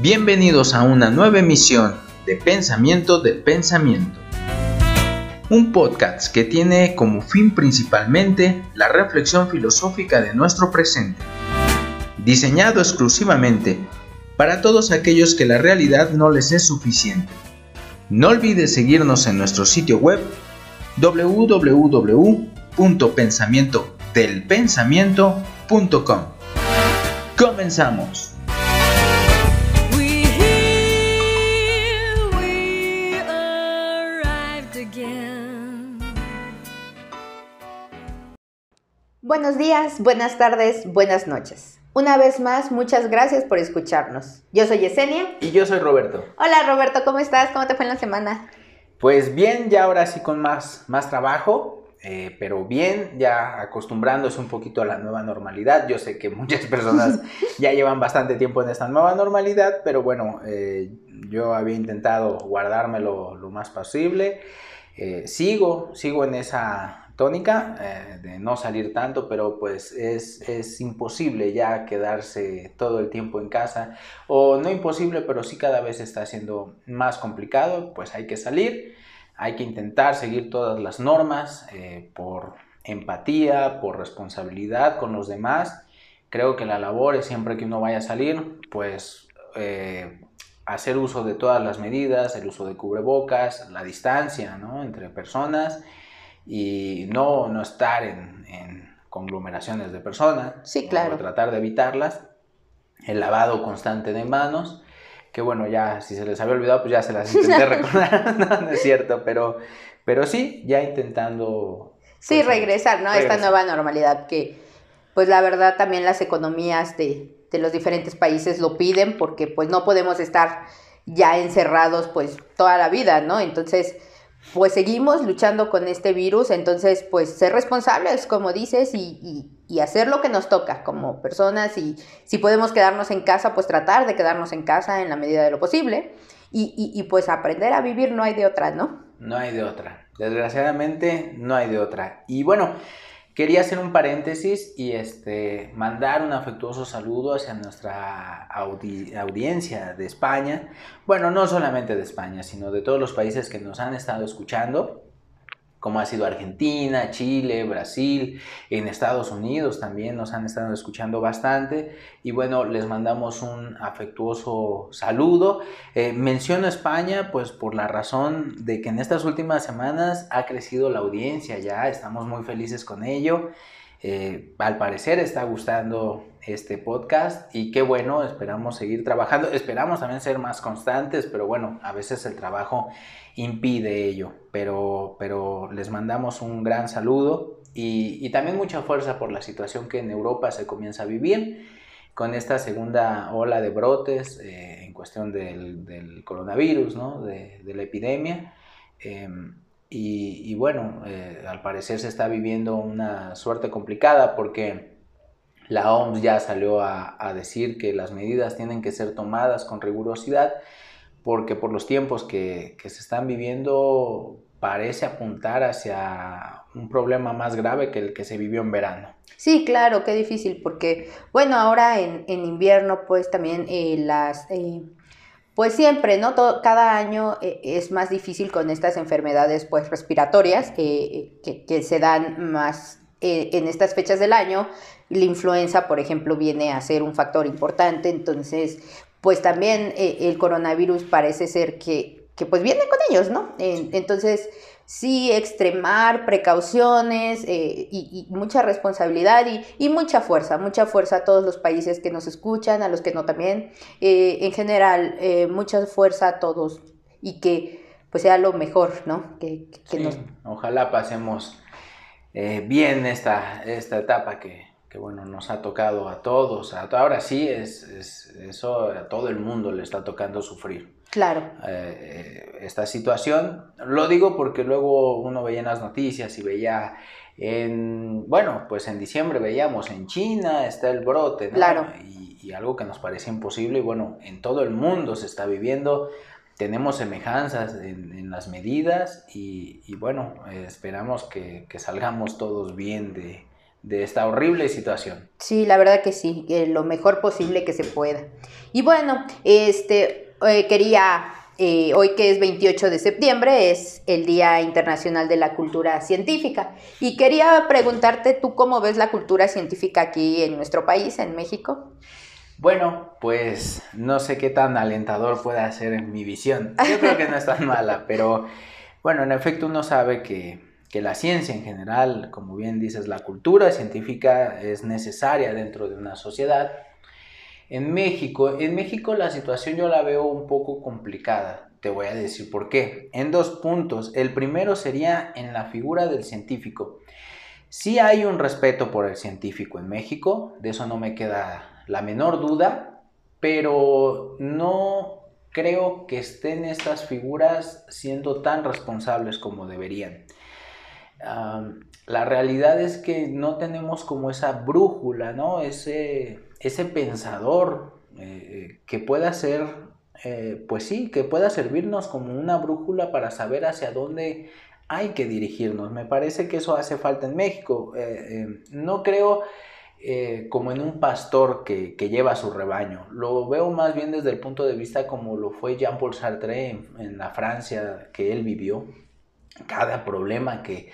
Bienvenidos a una nueva emisión de Pensamiento del Pensamiento. Un podcast que tiene como fin principalmente la reflexión filosófica de nuestro presente. Diseñado exclusivamente para todos aquellos que la realidad no les es suficiente. No olvides seguirnos en nuestro sitio web www.pensamientodelpensamiento.com. Comenzamos. Buenos días, buenas tardes, buenas noches. Una vez más, muchas gracias por escucharnos. Yo soy Yesenia. Y yo soy Roberto. Hola Roberto, ¿cómo estás? ¿Cómo te fue en la semana? Pues bien, ya ahora sí con más, más trabajo, eh, pero bien, ya acostumbrándose un poquito a la nueva normalidad. Yo sé que muchas personas ya llevan bastante tiempo en esta nueva normalidad, pero bueno, eh, yo había intentado guardármelo lo más posible. Eh, sigo, sigo en esa tónica, eh, de no salir tanto, pero pues es, imposible ya quedarse todo el tiempo en casa, o no imposible, pero sí cada vez está siendo más complicado, pues hay que salir, hay que intentar seguir todas las normas eh, por empatía, por responsabilidad con los demás. Creo que la labor es siempre que uno vaya a salir, pues eh, hacer uso de todas las medidas, el uso de cubrebocas, la distancia ¿no? entre personas y no, no estar en, en conglomeraciones de personas. Sí, claro. Tratar de evitarlas. El lavado constante de manos, que bueno, ya si se les había olvidado, pues ya se las intenté recordar, no, es cierto, pero, pero sí, ya intentando... Sí, pues, regresar, ¿no? A esta nueva normalidad que, pues la verdad también las economías de, de los diferentes países lo piden porque pues no podemos estar ya encerrados pues toda la vida, ¿no? Entonces pues seguimos luchando con este virus, entonces pues ser responsables, como dices, y, hacer lo que nos toca como personas y si podemos quedarnos en casa, pues tratar de quedarnos en casa en la medida de lo posible y, y pues aprender a vivir, no hay de otra, ¿no? No hay de otra, desgraciadamente no hay de otra. Y bueno, Quería hacer un paréntesis y este, mandar un afectuoso saludo hacia nuestra audiencia de España. Bueno, no solamente de España, sino de todos los países que nos han estado escuchando como ha sido Argentina, Chile, Brasil, en Estados Unidos también nos han estado escuchando bastante y bueno, les mandamos un afectuoso saludo. Eh, menciono España pues por la razón de que en estas últimas semanas ha crecido la audiencia ya, estamos muy felices con ello. Eh, al parecer está gustando este podcast y qué bueno, esperamos seguir trabajando, esperamos también ser más constantes, pero bueno, a veces el trabajo impide ello, pero, pero les mandamos un gran saludo y, también mucha fuerza por la situación que en Europa se comienza a vivir con esta segunda ola de brotes eh, en cuestión del, coronavirus, ¿no? de, la epidemia. Em, y, bueno, eh, al parecer se está viviendo una suerte complicada porque la OMS ya salió a, decir que las medidas tienen que ser tomadas con rigurosidad porque por los tiempos que, se están viviendo parece apuntar hacia un problema más grave que el que se vivió en verano. Sí, claro, qué difícil, porque bueno, ahora en, invierno pues también eh, las... Eh, pues siempre, ¿no? cada año eh, es más difícil con estas enfermedades pues respiratorias que, que se dan más en estas fechas del año. La influenza, por ejemplo, viene a ser un factor importante, entonces pues también eh, el coronavirus parece ser que, pues viene con ellos, ¿no? entonces, sí, extremar precauciones eh, y, mucha responsabilidad y, mucha fuerza, mucha fuerza a todos los países que nos escuchan, a los que no también, eh, en general, mucha fuerza a todos y que pues sea lo mejor, ¿no? Que, Ojalá pasemos bien esta, esta etapa que, que bueno, nos ha tocado a todos, ahora sí es, eso a todo el mundo le está tocando sufrir. Claro. Eh, esta situación, lo digo porque luego uno veía en las noticias y veía en, bueno, pues en diciembre veíamos en China está el brote, ¿no? Claro. Y, algo que nos parecía imposible y bueno, en todo el mundo se está viviendo, tenemos semejanzas en, las medidas y, bueno, esperamos que, que salgamos todos bien de de esta horrible situación. Sí, la verdad que sí, lo mejor posible que se pueda. Y bueno, este, eh, quería, eh, hoy que es 28 de septiembre, es el Día Internacional de la Cultura Científica. Y quería preguntarte, ¿tú cómo ves la cultura científica aquí en nuestro país, en México? Bueno, pues no sé qué tan alentador puede ser mi visión. Yo creo que no es tan mala, pero bueno, en efecto uno sabe que que la ciencia en general, como bien dices, la cultura científica es necesaria dentro de una sociedad. En México, en México la situación yo la veo un poco complicada. Te voy a decir por qué. En dos puntos. El primero sería en la figura del científico. Sí hay un respeto por el científico en México, de eso no me queda la menor duda, pero no creo que estén estas figuras siendo tan responsables como deberían la realidad es que no tenemos como esa brújula, ¿no? Ese, ese pensador eh, que pueda ser, eh, pues sí, que pueda servirnos como una brújula para saber hacia dónde hay que dirigirnos. Me parece que eso hace falta en México. Eh, no creo como en un pastor que, lleva su rebaño. Lo veo más bien desde el punto de vista como lo fue Jean-Paul Sartre en la Francia que él vivió cada problema que,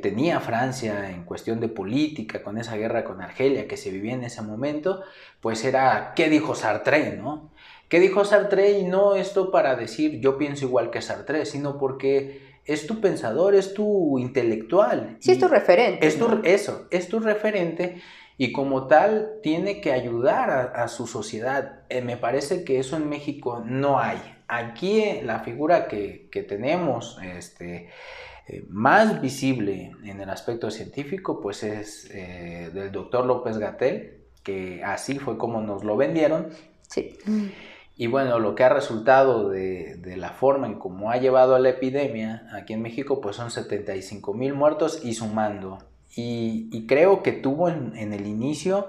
tenía Francia en cuestión de política, con esa guerra con Argelia que se vivía en ese momento, pues era, ¿qué dijo Sartre? ¿no? ¿Qué dijo Sartre? Y no esto para decir yo pienso igual que Sartre, sino porque es tu pensador, es tu intelectual. Sí, es tu referente. Es tu, Eso, es tu referente y como tal tiene que ayudar a, su sociedad. Eh, me parece que eso en México no hay. Aquí eh, la figura que, tenemos este, eh, más visible en el aspecto científico pues es del doctor López Gatel, que así fue como nos lo vendieron. Sí. Y bueno, lo que ha resultado de, la forma en cómo ha llevado a la epidemia aquí en México, pues son 75 mil muertos y sumando. Y, creo que tuvo en, el inicio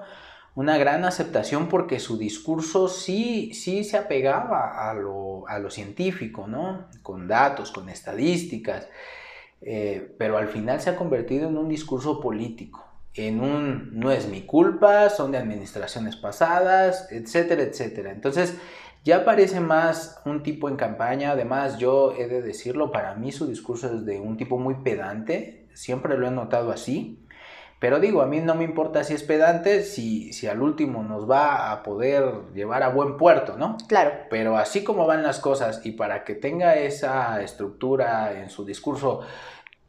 una gran aceptación porque su discurso sí, sí se apegaba a lo, científico, ¿no? Con datos, con estadísticas, eh, pero al final se ha convertido en un discurso político, en un no es mi culpa, son de administraciones pasadas, etcétera, etcétera. Entonces, ya parece más un tipo en campaña, además yo he de decirlo, para mí su discurso es de un tipo muy pedante, siempre lo he notado así. Pero digo, a mí no me importa si es pedante, si, si al último nos va a poder llevar a buen puerto, ¿no? Claro. Pero así como van las cosas y para que tenga esa estructura en su discurso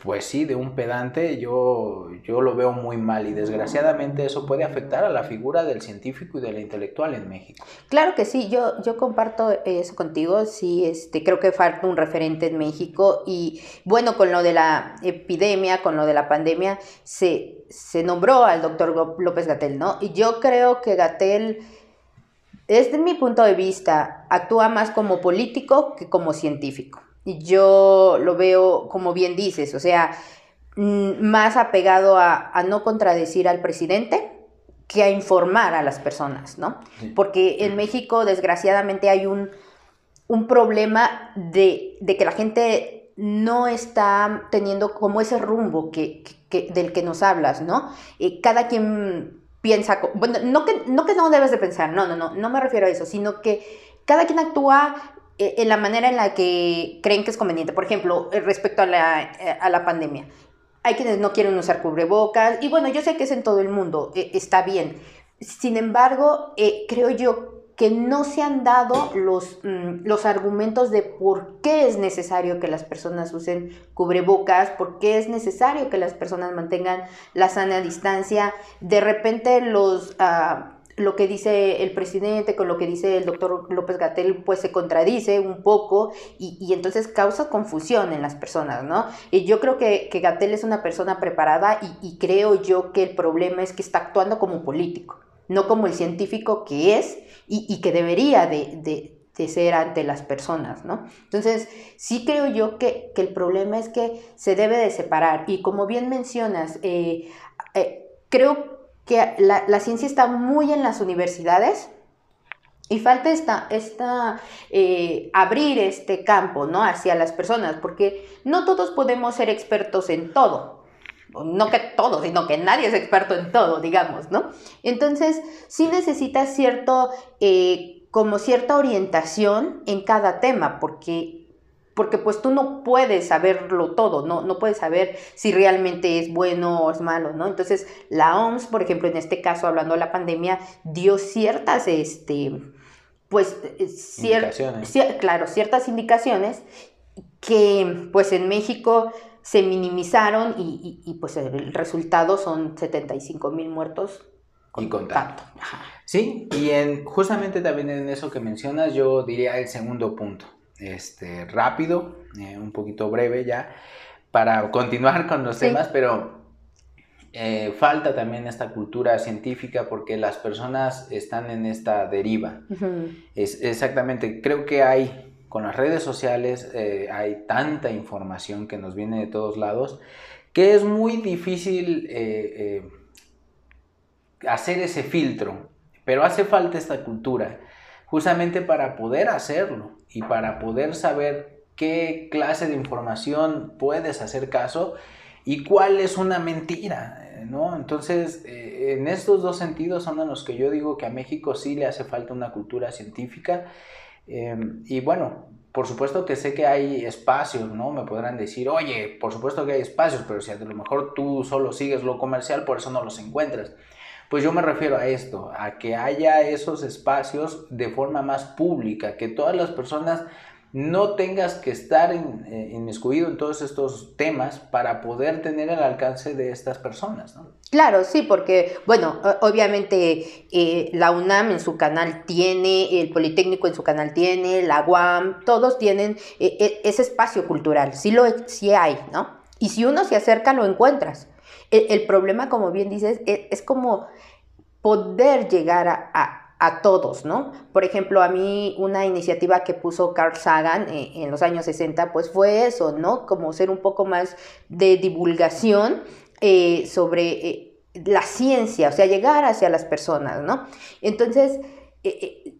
pues sí, de un pedante yo, yo lo veo muy mal y desgraciadamente eso puede afectar a la figura del científico y del intelectual en México. Claro que sí, yo, yo comparto eso contigo, sí, este, creo que falta un referente en México y bueno, con lo de la epidemia, con lo de la pandemia, se, se nombró al doctor López Gatel, ¿no? Y yo creo que Gatel, desde mi punto de vista, actúa más como político que como científico yo lo veo, como bien dices, o sea, mm, más apegado a, no contradecir al presidente que a informar a las personas, ¿no? Porque en México, desgraciadamente, hay un, problema de, que la gente no está teniendo como ese rumbo que, del que nos hablas, ¿no? Eh, cada quien piensa, bueno, no que, no que no debes de pensar, no, no, no, no me refiero a eso, sino que cada quien actúa en la manera en la que creen que es conveniente. Por ejemplo, eh, respecto a la, eh, a la pandemia. Hay quienes no quieren usar cubrebocas y bueno, yo sé que es en todo el mundo, está bien. Sin embargo, creo yo que no se han dado los, mm, los argumentos de por qué es necesario que las personas usen cubrebocas, por qué es necesario que las personas mantengan la sana distancia. De repente los... Ah, lo que dice el presidente con lo que dice el doctor López Gatel, pues se contradice un poco y, entonces causa confusión en las personas, ¿no? Y yo creo que, que Gatel es una persona preparada y, creo yo que el problema es que está actuando como político, no como el científico que es y, que debería de, ser ante las personas, ¿no? Entonces, sí creo yo que, el problema es que se debe de separar y como bien mencionas, eh, eh, creo que la, ciencia está muy en las universidades y falta esta, esta eh, abrir este campo ¿no? hacia las personas, porque no todos podemos ser expertos en todo. no que todo, sino que nadie es experto en todo, digamos, ¿no? Entonces, sí necesitas cierto, eh, como cierta orientación en cada tema, porque porque pues tú no puedes saberlo todo, no, no puedes saber si realmente es bueno o es malo, ¿no? Entonces, la OMS, por ejemplo, en este caso, hablando de la pandemia, dio ciertas, este, pues, eh, claro, ciertas indicaciones que, pues, en México se minimizaron y, pues el resultado son 75 mil muertos. y con Sí, y en, justamente también en eso que mencionas, yo diría el segundo punto este, rápido, eh, un poquito breve ya, para continuar con los temas, pero eh, falta también esta cultura científica porque las personas están en esta deriva. es, exactamente, creo que hay, con las redes sociales, eh, hay tanta información que nos viene de todos lados, que es muy difícil hacer ese filtro, pero hace falta esta cultura justamente para poder hacerlo y para poder saber qué clase de información puedes hacer caso y cuál es una mentira, ¿no? Entonces, eh, en estos dos sentidos son en los que yo digo que a México sí le hace falta una cultura científica. Em, y bueno, por supuesto que sé que hay espacios, ¿no? Me podrán decir, oye, por supuesto que hay espacios, pero si a lo mejor tú solo sigues lo comercial, por eso no los encuentras. Pues yo me refiero a esto, a que haya esos espacios de forma más pública, que todas las personas no tengas que estar en, eh, inmiscuido en todos estos temas para poder tener el alcance de estas personas, ¿no? Claro, sí, porque, bueno, obviamente eh, la UNAM en su canal tiene, el Politécnico en su canal tiene, la UAM, todos tienen eh, ese espacio cultural, sí, lo, sí hay, ¿no? Y si uno se acerca, lo encuentras. El, problema, como bien dices, e, es, como poder llegar a, todos, ¿no? Por ejemplo, a mí una iniciativa que puso Carl Sagan eh, en los años 60, pues fue eso, ¿no? Como ser un poco más de divulgación eh, sobre eh, la ciencia, o sea, llegar hacia las personas, ¿no? Entonces,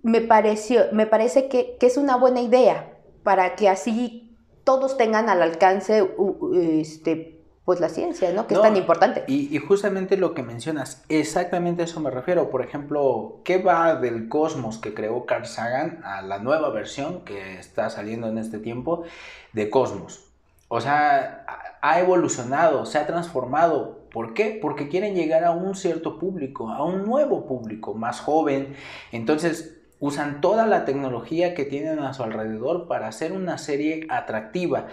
me, pareció, me parece que, que, es una buena idea para que así todos tengan al alcance este, pues la ciencia, ¿no? Que es tan importante. Y, justamente lo que mencionas, exactamente a eso me refiero. Por ejemplo, ¿qué va del cosmos que creó Carl Sagan a la nueva versión que está saliendo en este tiempo de Cosmos? O sea, ha evolucionado, se ha transformado. ¿Por qué? Porque quieren llegar a un cierto público, a un nuevo público, más joven. Entonces, usan toda la tecnología que tienen a su alrededor para hacer una serie atractiva.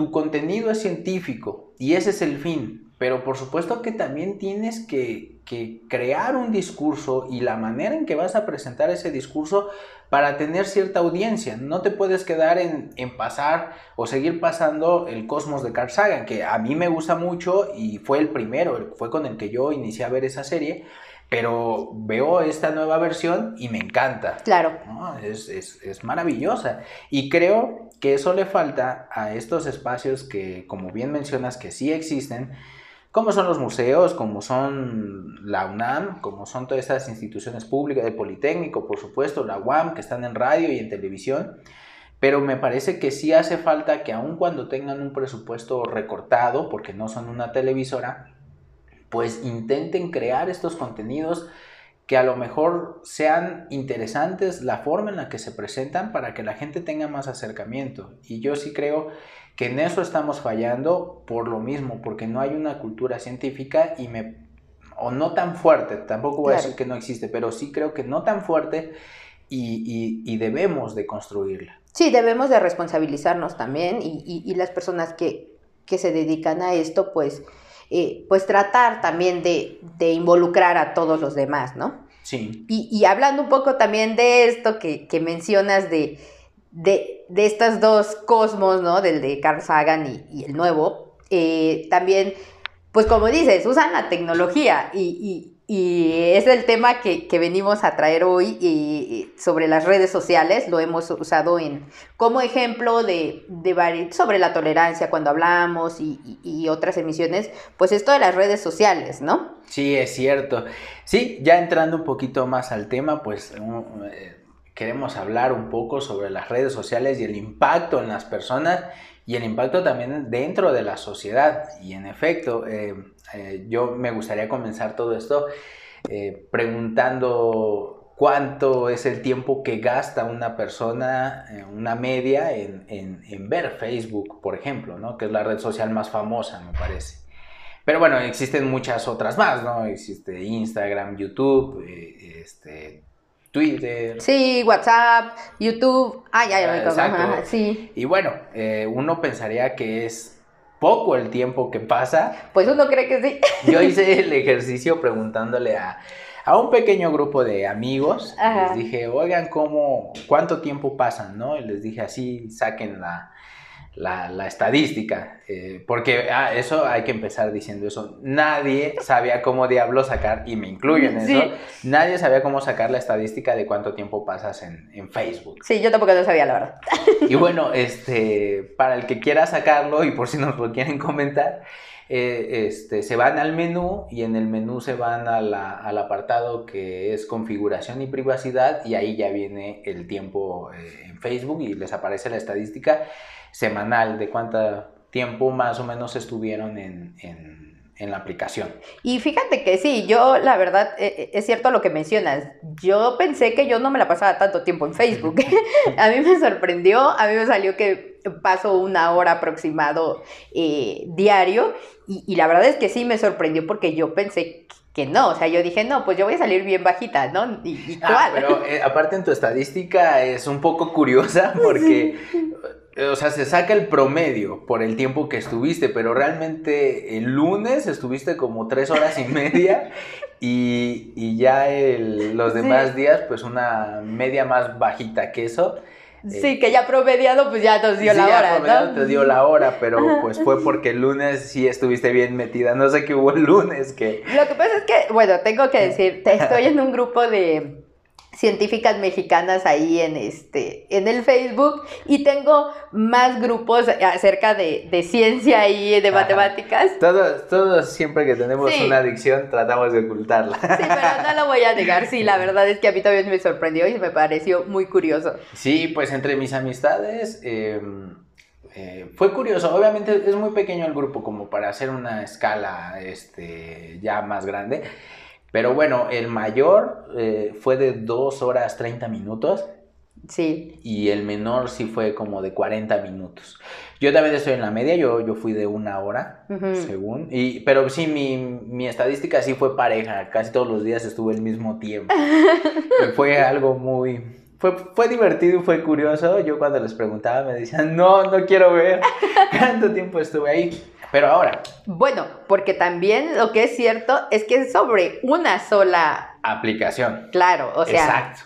Tu contenido es científico y ese es el fin, pero por supuesto que también tienes que, crear un discurso y la manera en que vas a presentar ese discurso para tener cierta audiencia. No te puedes quedar en, pasar o seguir pasando el Cosmos de Carl Sagan, que a mí me gusta mucho y fue el primero, fue con el que yo inicié a ver esa serie pero veo esta nueva versión y me encanta. Claro. Es, es, maravillosa. Y creo que eso le falta a estos espacios que, como bien mencionas, que sí existen, como son los museos, como son la UNAM, como son todas estas instituciones públicas, el Politécnico, por supuesto, la UAM, que están en radio y en televisión. Pero me parece que sí hace falta que aun cuando tengan un presupuesto recortado, porque no son una televisora, pues intenten crear estos contenidos que a lo mejor sean interesantes la forma en la que se presentan para que la gente tenga más acercamiento. Y yo sí creo que en eso estamos fallando por lo mismo, porque no hay una cultura científica y me o no tan fuerte, tampoco voy a decir que no existe, pero sí creo que no tan fuerte y, debemos de construirla. Sí, debemos de responsabilizarnos también y, las personas que, que se dedican a esto, pues eh, pues tratar también de, involucrar a todos los demás, ¿no? Sí. Y, hablando un poco también de esto que, mencionas de, de, estos dos cosmos, ¿no? Del de Carl Sagan y, el nuevo, eh, también, pues como dices, usan la tecnología y, y es el tema que, venimos a traer hoy y, sobre las redes sociales. Lo hemos usado en, como ejemplo de, sobre la tolerancia cuando hablamos y, otras emisiones. Pues esto de las redes sociales, ¿no? Sí, es cierto. Sí, ya entrando un poquito más al tema, pues... Eh, queremos hablar un poco sobre las redes sociales y el impacto en las personas y el impacto también dentro de la sociedad. Y en efecto, eh, eh, yo me gustaría comenzar todo esto eh, preguntando cuánto es el tiempo que gasta una persona, una media, en, en, ver Facebook, por ejemplo, ¿no? que es la red social más famosa, me parece. Pero bueno, existen muchas otras más, ¿no? Existe Instagram, YouTube, este, Twitter. Sí, WhatsApp, YouTube. Ah, ya, ya me sí. Y bueno, eh, uno pensaría que es poco el tiempo que pasa. Pues uno cree que sí. Yo hice el ejercicio preguntándole a, a un pequeño grupo de amigos. Les dije, oigan, ¿cómo, ¿cuánto tiempo pasan? ¿no? Y les dije así, saquen la, la, estadística, eh, porque ah, eso hay que empezar diciendo eso. Nadie sabía cómo diablo sacar, y me incluyo en eso, nadie sabía cómo sacar la estadística de cuánto tiempo pasas en, en, Facebook. Sí, yo tampoco lo sabía, la verdad. Y bueno, este, para el que quiera sacarlo, y por si nos lo quieren comentar, eh, este, se van al menú y en el menú se van al apartado que es configuración y privacidad y ahí ya viene el tiempo eh, en Facebook y les aparece la estadística semanal de cuánto tiempo más o menos estuvieron en, la aplicación. Y fíjate que sí, yo la verdad, e, e, es cierto lo que mencionas, yo pensé que yo no me la pasaba tanto tiempo en Facebook, a mí me sorprendió, a mí me salió que paso una hora aproximado eh, diario y, la verdad es que sí me sorprendió porque yo pensé que no, o sea, yo dije, no, pues yo voy a salir bien bajita, ¿no? ¿Y, ah, pero eh, aparte en tu estadística es un poco curiosa porque o sea, se saca el promedio por el tiempo que estuviste, pero realmente el lunes estuviste como tres horas y media y, ya los demás días, pues una media más bajita que eso. Sí, eh, que ya promediado, pues ya nos dio la hora. Ya promediado te dio la hora, pero pues fue porque el lunes sí estuviste bien metida. No sé qué hubo el lunes que. Lo que pasa es que, bueno, tengo que decir, estoy en un grupo de científicas mexicanas ahí en este en el Facebook y tengo más grupos acerca de, ciencia y de matemáticas. Todos, todos siempre que tenemos una adicción tratamos de ocultarla. Sí, pero no lo voy a negar, sí, la verdad es que a mí también me sorprendió y me pareció muy curioso. Sí, pues entre mis amistades em, eh, fue curioso, obviamente es muy pequeño el grupo como para hacer una escala este, ya más grande. Pero bueno, el mayor eh, fue de 2 horas 30 minutos. Sí. Y el menor sí fue como de 40 minutos. Yo también estoy en la media, yo, yo fui de una hora, según. Y, pero sí, mi, mi, estadística sí fue pareja, casi todos los días estuve el mismo tiempo. fue algo muy... Fue, fue divertido y fue curioso. Yo cuando les preguntaba me decían, no, no quiero ver cuánto tiempo estuve ahí. Pero ahora. Bueno, porque también lo que es cierto es que es sobre una sola aplicación. Claro, o sea. Exacto.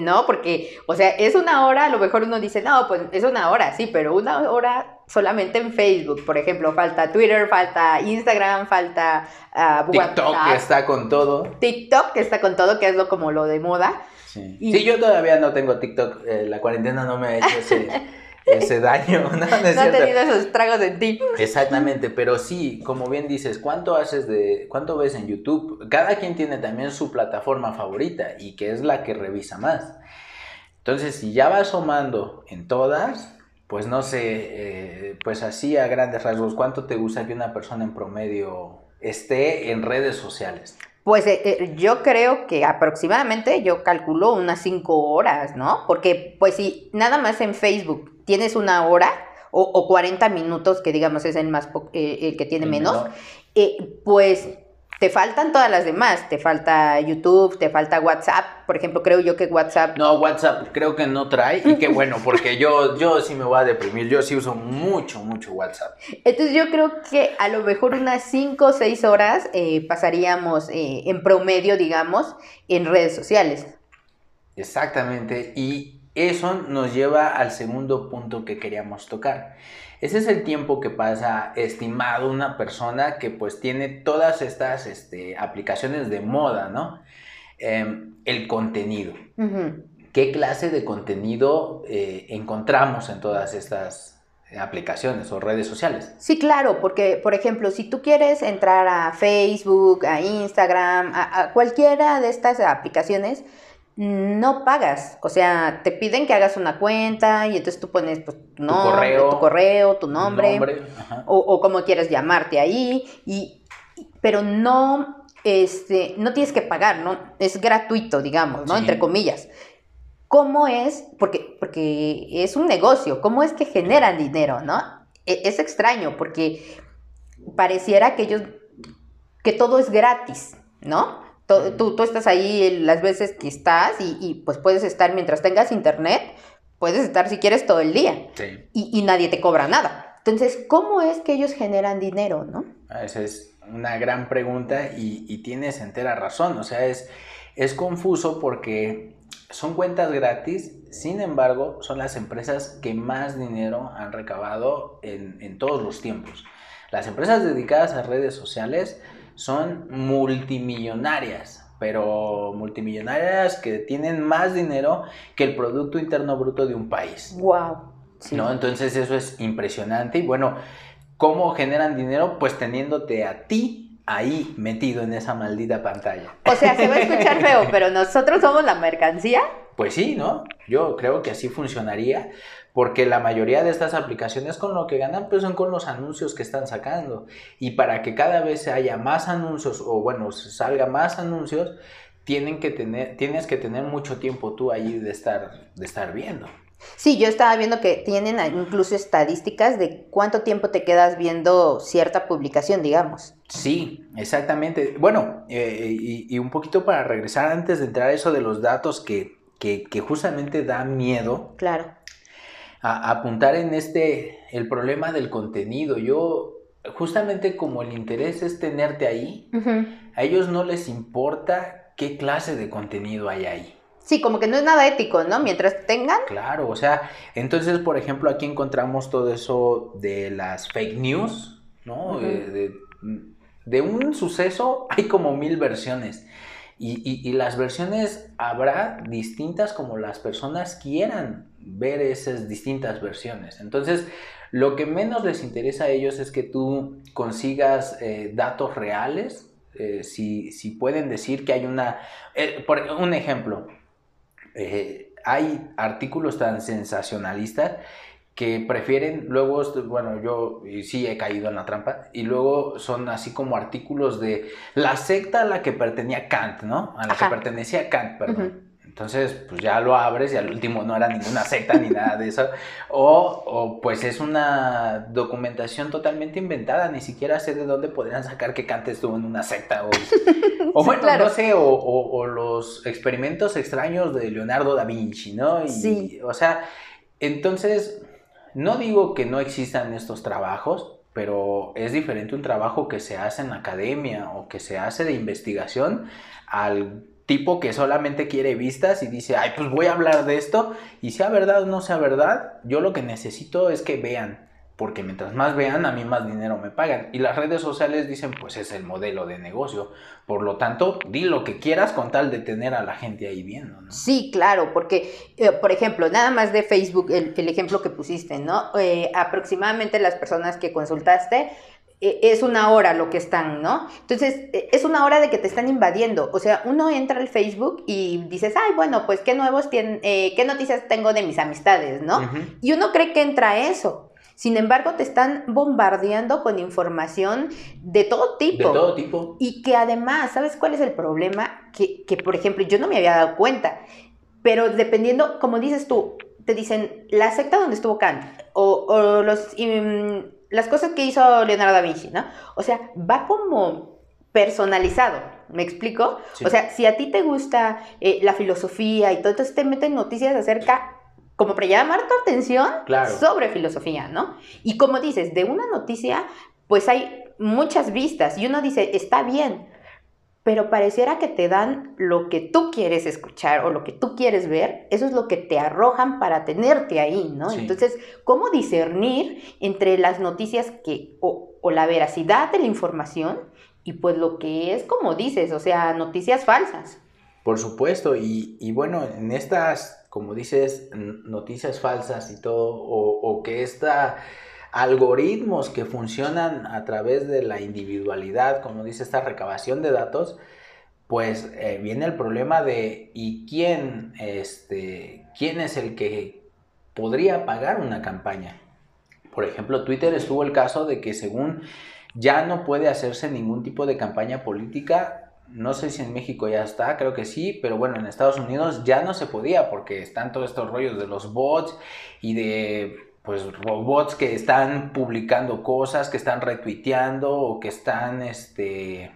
No, porque, o sea, es una hora, a lo mejor uno dice, no, pues es una hora, sí, pero una hora solamente en Facebook, por ejemplo, falta Twitter, falta Instagram, falta uh, TikTok que está con todo. TikTok que está con todo, que es lo como lo de moda. Sí, sí yo todavía no tengo TikTok, eh, la cuarentena no me ha hecho ese ese daño. No, no, ha tenido esos tragos en ti. Exactamente, pero sí, como bien dices, ¿cuánto haces de, cuánto ves en YouTube? Cada quien tiene también su plataforma favorita y que es la que revisa más. Entonces, si ya vas asomando en todas, pues no sé, eh, pues así a grandes rasgos, ¿cuánto te gusta que una persona en promedio esté en redes sociales? Pues eh, eh, yo creo que aproximadamente yo calculo unas 5 horas, ¿no? Porque pues si nada más en Facebook tienes una hora o, o 40 minutos, que digamos es el más eh, el que tiene menos, pues te faltan todas las demás. Te falta YouTube, te falta WhatsApp. Por ejemplo, creo yo que WhatsApp. No, WhatsApp creo que no trae. Y qué bueno, porque yo, yo sí me voy a deprimir. Yo sí uso mucho, mucho WhatsApp. Entonces, yo creo que a lo mejor unas 5 o 6 horas eh, pasaríamos eh, en promedio, digamos, en redes sociales. Exactamente. Y eso nos lleva al segundo punto que queríamos tocar. Ese es el tiempo que pasa estimado una persona que pues tiene todas estas este, aplicaciones de moda, ¿no? Em, el contenido. ¿Qué clase de contenido eh, encontramos en todas estas aplicaciones o redes sociales. Sí, claro, porque por ejemplo, si tú quieres entrar a Facebook, a Instagram, a, cualquiera de estas aplicaciones, no pagas. O sea, te piden que hagas una cuenta y entonces tú pones pues, tu, nombre, correo, tu correo, tu nombre, o, o cómo quieres llamarte ahí, y, pero no, este, no tienes que pagar, ¿no? Es gratuito, digamos, ¿no? Sí. Entre comillas. ¿Cómo es? Porque, porque es un negocio, ¿cómo es que generan dinero, no? E- Es extraño porque pareciera que ellos, que todo es gratis, ¿no? Tú, tú estás ahí las veces que estás y, y, pues puedes estar mientras tengas internet, puedes estar si quieres todo el día Sí. y, y nadie te cobra nada. Entonces, ¿cómo es que ellos generan dinero, no? Esa es una gran pregunta y, y tienes entera razón. O sea, es, es confuso porque son cuentas gratis, sin embargo, son las empresas que más dinero han recabado en, en todos los tiempos. Las empresas dedicadas a redes sociales son multimillonarias, pero multimillonarias que tienen más dinero que el Producto Interno Bruto de un país. Wow. ¿no? Entonces eso es impresionante y bueno, ¿cómo generan dinero? Pues teniéndote a ti ahí metido en esa maldita pantalla. O sea, se va a escuchar feo, pero nosotros somos la mercancía. Pues sí, ¿no? Yo creo que así funcionaría porque la mayoría de estas aplicaciones con lo que ganan pues son con los anuncios que están sacando y para que cada vez haya más anuncios o bueno, salga más anuncios, tienen que tener, tienes que tener mucho tiempo tú ahí de estar, de estar viendo. Sí, yo estaba viendo que tienen incluso estadísticas de cuánto tiempo te quedas viendo cierta publicación, digamos. Sí, exactamente. Bueno, eh, y, y, un poquito para regresar antes de entrar a eso de los datos que, que, que justamente da miedo. Claro. A, a apuntar en este, el problema del contenido. Yo, justamente como el interés es tenerte ahí, Uh -huh. a ellos no les importa qué clase de contenido hay ahí. Sí, como que no es nada ético, ¿no? Mientras tengan. Claro, o sea, entonces, por ejemplo, aquí encontramos todo eso de las fake news, ¿no? Uh -huh. eh, de, de, un suceso hay como mil versiones. Y, y, y, las versiones habrá distintas como las personas quieran ver esas distintas versiones. Entonces, lo que menos les interesa a ellos es que tú consigas eh, datos reales. Eh, si, si, pueden decir que hay una... Eh, por un ejemplo, hay artículos tan sensacionalistas que prefieren, luego, bueno, yo sí he caído en la trampa, y luego son así como artículos de la secta a la que pertenecía Kant, ¿no? A la Ajá. que pertenecía Kant, perdón. Uh -huh. Entonces, pues ya lo abres y al último no era ninguna secta ni nada de eso. O, o, pues es una documentación totalmente inventada, ni siquiera sé de dónde podrían sacar que Kant estuvo en una secta. O, o bueno, claro. no sé, o, o, los experimentos extraños de Leonardo da Vinci, ¿no? Y, sí. O sea, entonces, no digo que no existan estos trabajos, pero es diferente un trabajo que se hace en academia o que se hace de investigación al tipo que solamente quiere vistas y dice, ay, pues voy a hablar de esto, y sea verdad o no sea verdad, yo lo que necesito es que vean, porque mientras más vean, a mí más dinero me pagan. Y las redes sociales dicen, pues es el modelo de negocio. Por lo tanto, di lo que quieras con tal de tener a la gente ahí viendo. ¿no? Sí, claro, porque, eh, por ejemplo, nada más de Facebook, el, ejemplo que pusiste, ¿no? Eh, aproximadamente las personas que consultaste es una hora lo que están, ¿no? Entonces, es una hora de que te están invadiendo. O sea, uno entra al Facebook y dices, ay, bueno, pues qué nuevos tienen, eh, qué noticias tengo de mis amistades, ¿no? Uh -huh. Y uno cree que entra eso. Sin embargo, te están bombardeando con información de todo tipo. De todo tipo. Y que además, ¿sabes cuál es el problema? Que, que por ejemplo, yo no me había dado cuenta. Pero dependiendo, como dices tú, te dicen la secta donde estuvo Kant o, o los... Um, las cosas que hizo Leonardo da Vinci, ¿no? O sea, va como personalizado, ¿me explico? Sí. O sea, si a ti te gusta eh, la filosofía y todo, entonces te meten noticias acerca, como para llamar tu atención claro. sobre filosofía, ¿no? Y como dices, de una noticia, pues hay muchas vistas y uno dice, está bien, pero pareciera que te dan lo que tú quieres escuchar o lo que tú quieres ver, eso es lo que te arrojan para tenerte ahí, ¿no? Sí. Entonces, ¿cómo discernir entre las noticias que, o, o, la veracidad de la información y pues lo que es, como dices, o sea, noticias falsas? Por supuesto, y, y bueno, en estas, como dices, noticias falsas y todo, o, o que esta algoritmos que funcionan a través de la individualidad, como dice esta recabación de datos, pues eh, viene el problema de ¿y quién, este, quién es el que podría pagar una campaña? Por ejemplo, Twitter estuvo el caso de que según ya no puede hacerse ningún tipo de campaña política. No sé si en México ya está, creo que sí, pero bueno, en Estados Unidos ya no se podía porque están todos estos rollos de los bots y de pues robots que están publicando cosas, que están retuiteando o que están este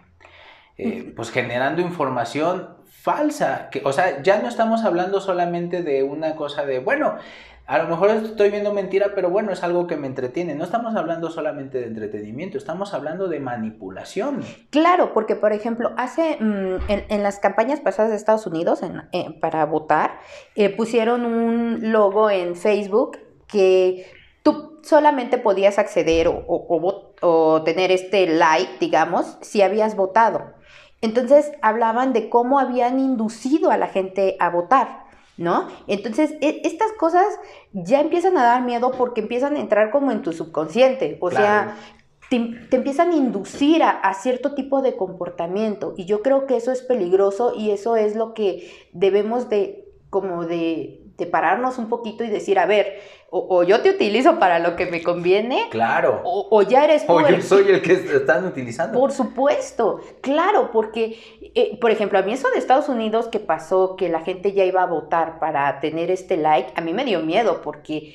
eh, pues generando información falsa, que o sea, ya no estamos hablando solamente de una cosa de, bueno, a lo mejor estoy viendo mentira, pero bueno, es algo que me entretiene. No estamos hablando solamente de entretenimiento, estamos hablando de manipulación. Claro, porque por ejemplo, hace mm, en, las campañas pasadas de Estados Unidos eh, para votar, eh, pusieron un logo en Facebook que tú solamente podías acceder o, o tener este like, digamos, si habías votado. Entonces hablaban de cómo habían inducido a la gente a votar. ¿no? Entonces, e, estas cosas ya empiezan a dar miedo porque empiezan a entrar como en tu subconsciente, o sea, te, empiezan a inducir a, cierto tipo de comportamiento y yo creo que eso es peligroso y eso es lo que debemos de, como de, de pararnos un poquito y decir, a ver, o, yo te utilizo para lo que me conviene. Claro. O, ya eres tú. O yo soy el que están utilizando. Por supuesto, claro, porque, eh, por ejemplo, a mí eso de Estados Unidos que pasó, que la gente ya iba a votar para tener este like, a mí me dio miedo porque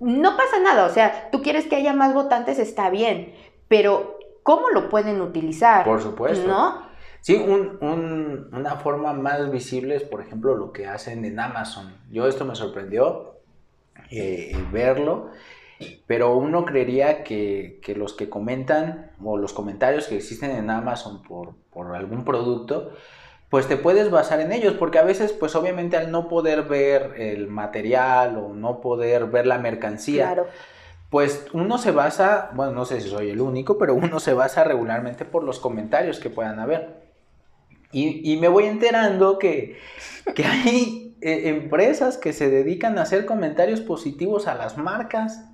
no pasa nada, o sea, tú quieres que haya más votantes, está bien, pero ¿cómo lo pueden utilizar? Por supuesto. ¿No? Sí, una forma más visible es, por ejemplo, lo que hacen en Amazon. Yo esto me sorprendió eh, verlo, pero uno creería que, los que comentan o los comentarios que existen en Amazon por, algún producto, pues te puedes basar en ellos, porque a veces, pues obviamente al no poder ver el material o no poder ver la mercancía, pues uno se basa, bueno, no sé si soy el único, pero uno se basa regularmente por los comentarios que puedan haber. Y, me voy enterando que, que hay eh, empresas que se dedican a hacer comentarios positivos a las marcas.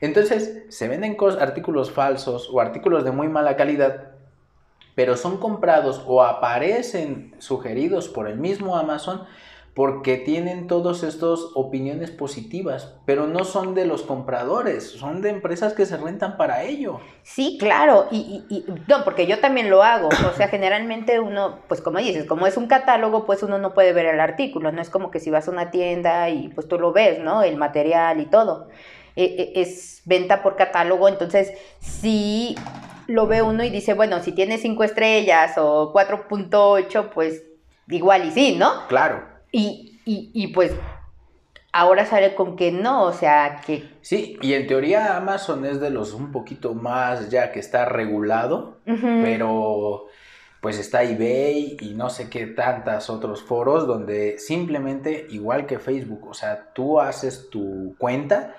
Entonces, se venden artículos falsos o artículos de muy mala calidad, pero son comprados o aparecen sugeridos por el mismo Amazon porque tienen todas estas opiniones positivas, pero no son de los compradores, son de empresas que se rentan para ello. Sí, claro, y, y, no, porque yo también lo hago, o sea, generalmente uno, pues como dices, como es un catálogo, pues uno no puede ver el artículo, no es como que si vas a una tienda y pues tú lo ves, ¿no? El material y todo. E, e, es venta por catálogo, entonces sí lo ve uno y dice, bueno, si tiene cinco estrellas o 4.8, pues igual y sí, ¿no? Claro. Y, y, y pues ahora sale con que no, o sea, que... Sí, y en teoría Amazon es de los un poquito más ya que está regulado, pero pues está eBay y no sé qué tantos otros foros donde simplemente, igual que Facebook, o sea, tú haces tu cuenta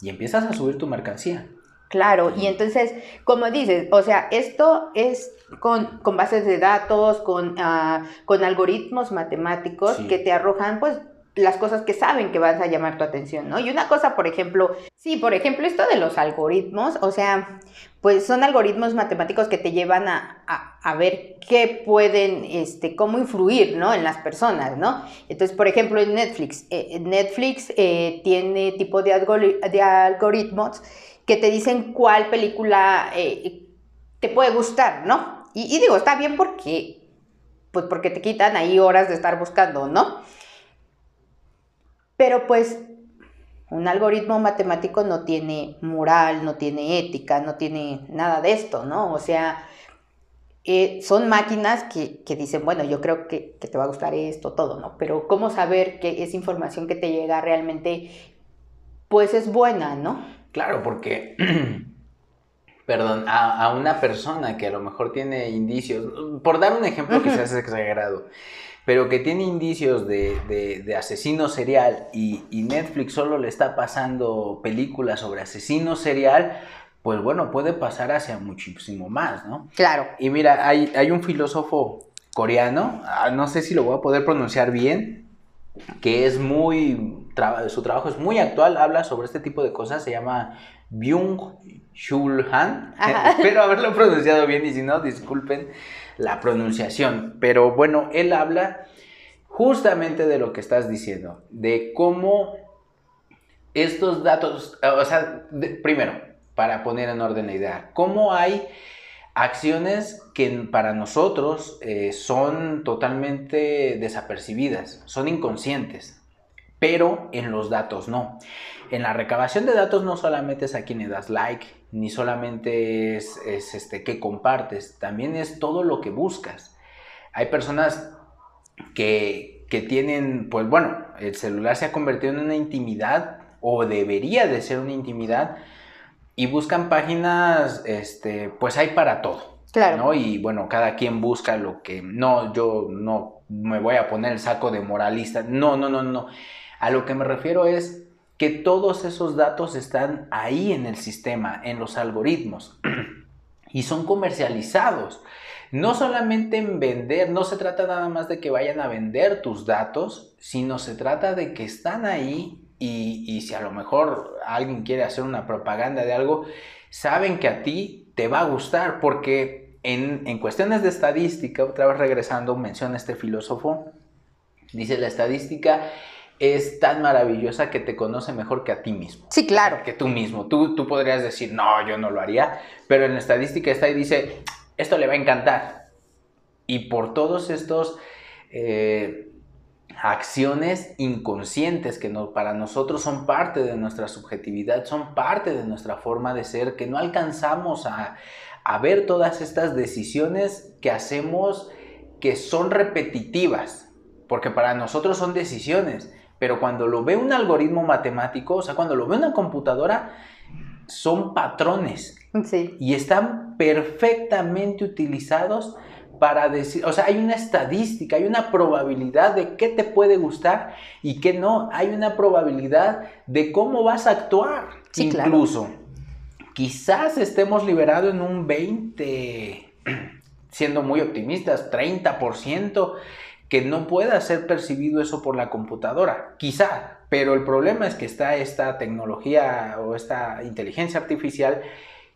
y empiezas a subir tu mercancía. Claro, y entonces, como dices, o sea, esto es con, bases de datos, con, ah, con algoritmos matemáticos que te arrojan, pues, las cosas que saben que van a llamar tu atención, ¿no? Y una cosa, por ejemplo, sí, por ejemplo, esto de los algoritmos, o sea, pues son algoritmos matemáticos que te llevan a, a, ver qué pueden, este, cómo influir, ¿no? En las personas, ¿no? Entonces, por ejemplo, en Netflix, eh, Netflix eh, tiene tipo de, de algoritmos que te dicen cuál película eh, te puede gustar, ¿no? Y, digo, está bien porque, pues porque te quitan ahí horas de estar buscando, ¿no? Pero pues un algoritmo matemático no tiene moral, no tiene ética, no tiene nada de esto, ¿no? O sea, eh, son máquinas que, dicen, bueno, yo creo que, que, te va a gustar esto, todo, ¿no? Pero ¿cómo saber que esa información que te llega realmente, pues es buena, ¿no? Claro, porque, perdón, a, una persona que a lo mejor tiene indicios, por dar un ejemplo que se hace exagerado, pero que tiene indicios de, asesino serial y, Netflix solo le está pasando películas sobre asesino serial, pues bueno, puede pasar hacia muchísimo más, ¿no? Claro. Y mira, hay, hay un filósofo coreano, ah, no sé si lo voy a poder pronunciar bien, que es muy su trabajo es muy actual, habla sobre este tipo de cosas, se llama Byung Chul Han, espero haberlo pronunciado bien y si no, disculpen. la pronunciación. Pero bueno, él habla justamente de lo que estás diciendo, de cómo estos datos, o sea, primero, para poner en orden la idea, cómo hay acciones que para nosotros eh, son totalmente desapercibidas, son inconscientes, pero en los datos no. En la recabación de datos no solamente es a quien le das like, ni solamente es, este, que compartes, también es todo lo que buscas. Hay personas que, que tienen, pues bueno, el celular se ha convertido en una intimidad o debería de ser una intimidad y buscan páginas, este, pues hay para todo. Claro. ¿no? Y bueno, cada quien busca lo que, no, yo no me voy a poner el saco de moralista, no, no, no, no. A lo que me refiero es que todos esos datos están ahí en el sistema, en los algoritmos, y son comercializados. No solamente en vender, no se trata nada más de que vayan a vender tus datos, sino se trata de que están ahí y, si a lo mejor alguien quiere hacer una propaganda de algo, saben que a ti te va a gustar porque en, en cuestiones de estadística, otra vez regresando, menciona este filósofo, dice la estadística es tan maravillosa que te conoce mejor que a ti mismo. Sí, claro. Que tú mismo. Tú, tú podrías decir, no, yo no lo haría, pero en la estadística está y dice, esto le va a encantar. Y por todos estos eh, acciones inconscientes que no, para nosotros son parte de nuestra subjetividad, son parte de nuestra forma de ser, que no alcanzamos a, ver todas estas decisiones que hacemos que son repetitivas, porque para nosotros son decisiones, pero cuando lo ve un algoritmo matemático, o sea, cuando lo ve una computadora, son patrones y están perfectamente utilizados para decir, o sea, hay una estadística, hay una probabilidad de qué te puede gustar y qué no, hay una probabilidad de cómo vas a actuar. Incluso, quizás estemos liberados en un 20, siendo muy optimistas, 30% que no pueda ser percibido eso por la computadora, quizá, pero el problema es que está esta tecnología o esta inteligencia artificial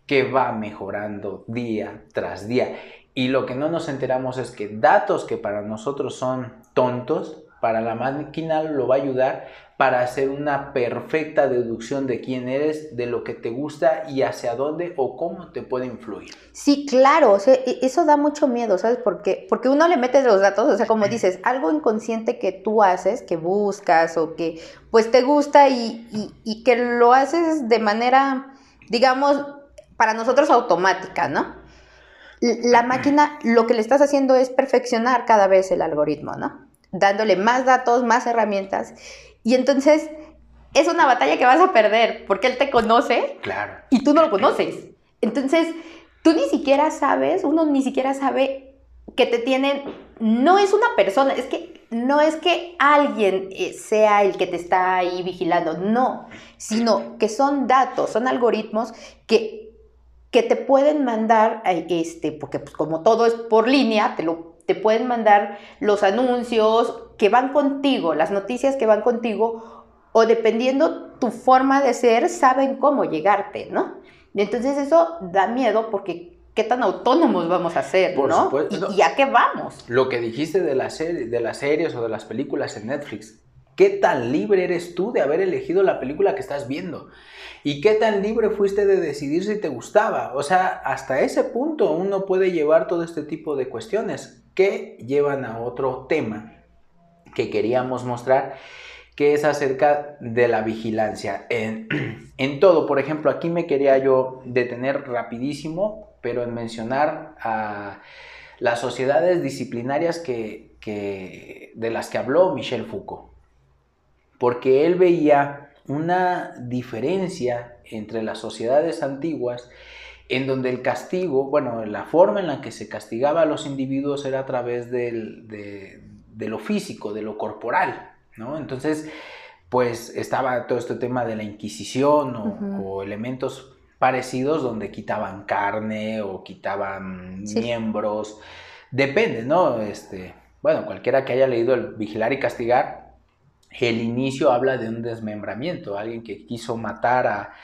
que va mejorando día tras día. Y lo que no nos enteramos es que datos que para nosotros son tontos, para la máquina lo va a ayudar para hacer una perfecta deducción de quién eres, de lo que te gusta y hacia dónde o cómo te puede influir. Sí, claro, e, eso da mucho miedo, ¿sabes por qué? Porque uno le mete los datos, o sea, como dices, algo inconsciente que tú haces, que buscas o que pues te gusta y, y que lo haces de manera, digamos, para nosotros automática, ¿no? La máquina lo que le estás haciendo es perfeccionar cada vez el algoritmo, ¿no? Dándole más datos, más herramientas. Y entonces es una batalla que vas a perder porque él te conoce claro. y tú no lo conoces. Entonces, tú ni siquiera sabes, uno ni siquiera sabe que te tienen, no es una persona, es que no es que alguien eh, sea el que te está ahí vigilando, no, sino que son datos, son algoritmos que que te pueden mandar, este, porque pues como todo es por línea, te, lo, te pueden mandar los anuncios que van contigo, las noticias que van contigo, o dependiendo tu forma de ser, saben cómo llegarte, ¿no? Y entonces eso da miedo porque qué tan autónomos vamos a ser, ¿no? ¿Y, a qué vamos? Lo que dijiste de, la serie, de las series o de las películas en Netflix, ¿qué tan libre eres tú de haber elegido la película que estás viendo? ¿Y qué tan libre fuiste de decidir si te gustaba? O sea, hasta ese punto uno puede llevar todo este tipo de cuestiones que llevan a otro tema que queríamos mostrar, que es acerca de la vigilancia. En, todo, por ejemplo, aquí me quería yo detener rapidísimo, pero en mencionar a las sociedades disciplinarias que, de las que habló Michel Foucault. Porque él veía una diferencia entre las sociedades antiguas en donde el castigo, bueno, la forma en la que se castigaba a los individuos era a través de, lo físico, de lo corporal, ¿no? Entonces, pues estaba todo este tema de la Inquisición o, elementos parecidos donde quitaban carne o quitaban miembros, depende, ¿no? Este, bueno, cualquiera que haya leído el Vigilar y Castigar, el inicio habla de un desmembramiento, alguien que quiso matar a,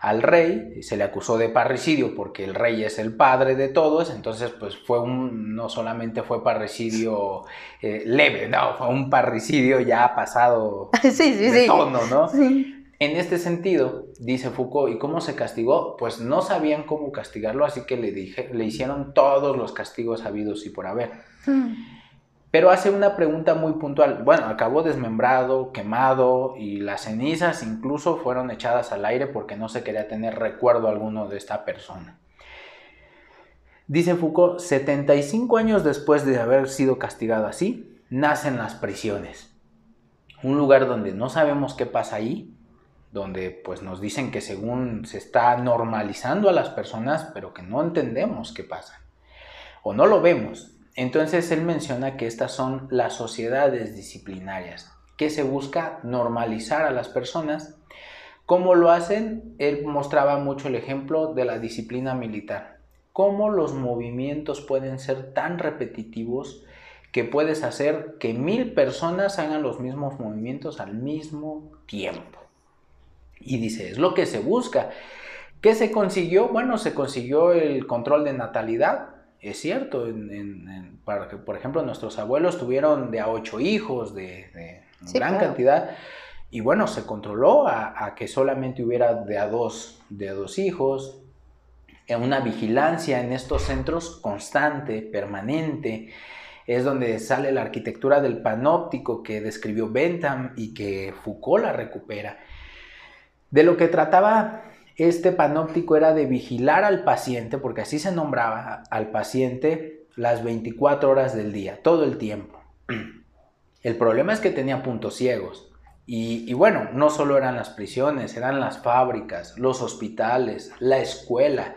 al rey, se le acusó de parricidio porque el rey es el padre de todos, entonces pues fue un, no solamente fue parricidio eh, leve, no, fue un parricidio ya pasado sí, sí, de sí. tono, ¿no? Sí. En este sentido, dice Foucault, ¿y cómo se castigó? Pues no sabían cómo castigarlo, así que le, dije, le hicieron todos los castigos habidos y por haber. Mm. Pero hace una pregunta muy puntual. Bueno, acabó desmembrado, quemado y las cenizas incluso fueron echadas al aire porque no se quería tener recuerdo alguno de esta persona. Dice Foucault, 75 años después de haber sido castigado así, nacen las prisiones. Un lugar donde no sabemos qué pasa ahí, donde pues nos dicen que según se está normalizando a las personas, pero que no entendemos qué pasa. O no lo vemos. Entonces él menciona que estas son las sociedades disciplinarias, que se busca normalizar a las personas. ¿Cómo lo hacen? Él mostraba mucho el ejemplo de la disciplina militar. Cómo los movimientos pueden ser tan repetitivos que puedes hacer que mil personas hagan los mismos movimientos al mismo tiempo. Y dice, es lo que se busca. ¿Qué se consiguió? Bueno, se consiguió el control de natalidad, es cierto, en, en, en, para que, por ejemplo, nuestros abuelos tuvieron de a ocho hijos, de, de Sí, gran claro. cantidad, y bueno, se controló a, a, que solamente hubiera de a dos, de a dos hijos, en una vigilancia en estos centros constante, permanente, es donde sale la arquitectura del panóptico que describió Bentham y que Foucault la recupera. De lo que trataba este panóptico era de vigilar al paciente, porque así se nombraba al paciente las 24 horas del día, todo el tiempo. El problema es que tenía puntos ciegos. Y, bueno, no solo eran las prisiones, eran las fábricas, los hospitales, la escuela.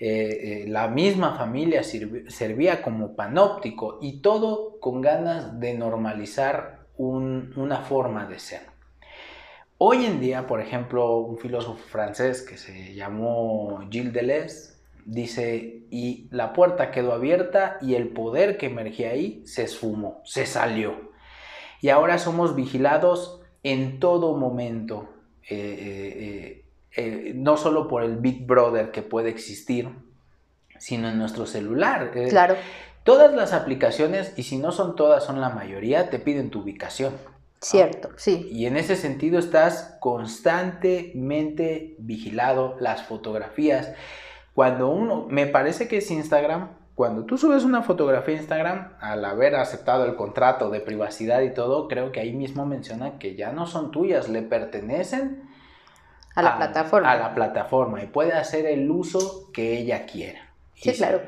Eh, eh, la misma familia servía como panóptico y todo con ganas de normalizar un, una forma de ser. Hoy en día, por ejemplo, un filósofo francés que se llamó Gilles Deleuze dice, y la puerta quedó abierta y el poder que emergía ahí se esfumó, se salió. Y ahora somos vigilados en todo momento, eh, eh, no solo por el Big Brother que puede existir, sino en nuestro celular. Claro. Todas las aplicaciones, y si no son todas, son la mayoría, te piden tu ubicación. Cierto, sí. Y en ese sentido estás constantemente vigilado, las fotografías. Cuando uno, me parece que es Instagram, cuando tú subes una fotografía a Instagram, al haber aceptado el contrato de privacidad y todo, creo que ahí mismo menciona que ya no son tuyas, le pertenecen a la a, plataforma. A la plataforma y puede hacer el uso que ella quiera. Sí, y, claro.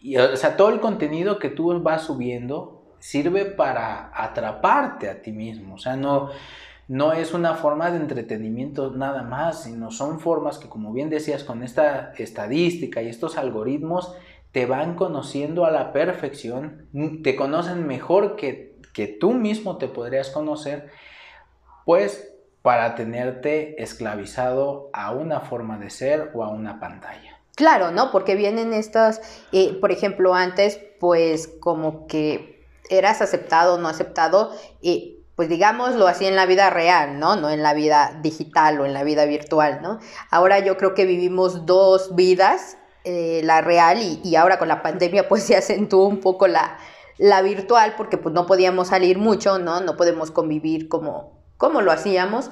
Y, o sea, todo el contenido que tú vas subiendo sirve para atraparte a ti mismo. O sea, no, no es una forma de entretenimiento nada más, sino son formas que, como bien decías, con esta estadística y estos algoritmos, te van conociendo a la perfección, te conocen mejor que, que tú mismo te podrías conocer, pues para tenerte esclavizado a una forma de ser o a una pantalla. Claro, ¿no? Porque vienen estas, eh, por ejemplo, antes, pues como que eras aceptado o no aceptado, eh, pues digámoslo así en la vida real, ¿no? No en la vida digital o en la vida virtual, ¿no? Ahora yo creo que vivimos dos vidas, eh, la real y, y, ahora con la pandemia pues se acentuó un poco la, la virtual porque pues no podíamos salir mucho, ¿no? No podemos convivir como, como lo hacíamos,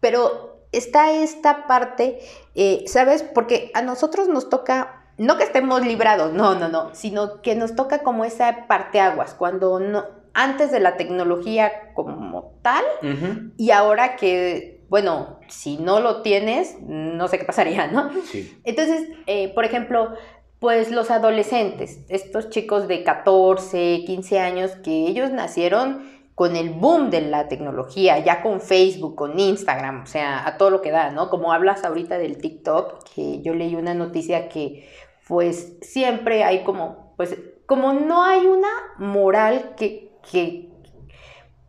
pero está esta parte, eh, ¿sabes? Porque a nosotros nos toca, no que estemos librados, no, no, no, sino que nos toca como esa parteaguas, cuando no, antes de la tecnología como tal, uh -huh. y ahora que, bueno, si no lo tienes, no sé qué pasaría, ¿no? Sí. Entonces, eh, por ejemplo, pues los adolescentes, estos chicos de 14, 15 años, que ellos nacieron con el boom de la tecnología, ya con Facebook, con Instagram, o sea, a todo lo que da, ¿no? Como hablas ahorita del TikTok, que yo leí una noticia que pues siempre hay como, pues como no hay una moral que, que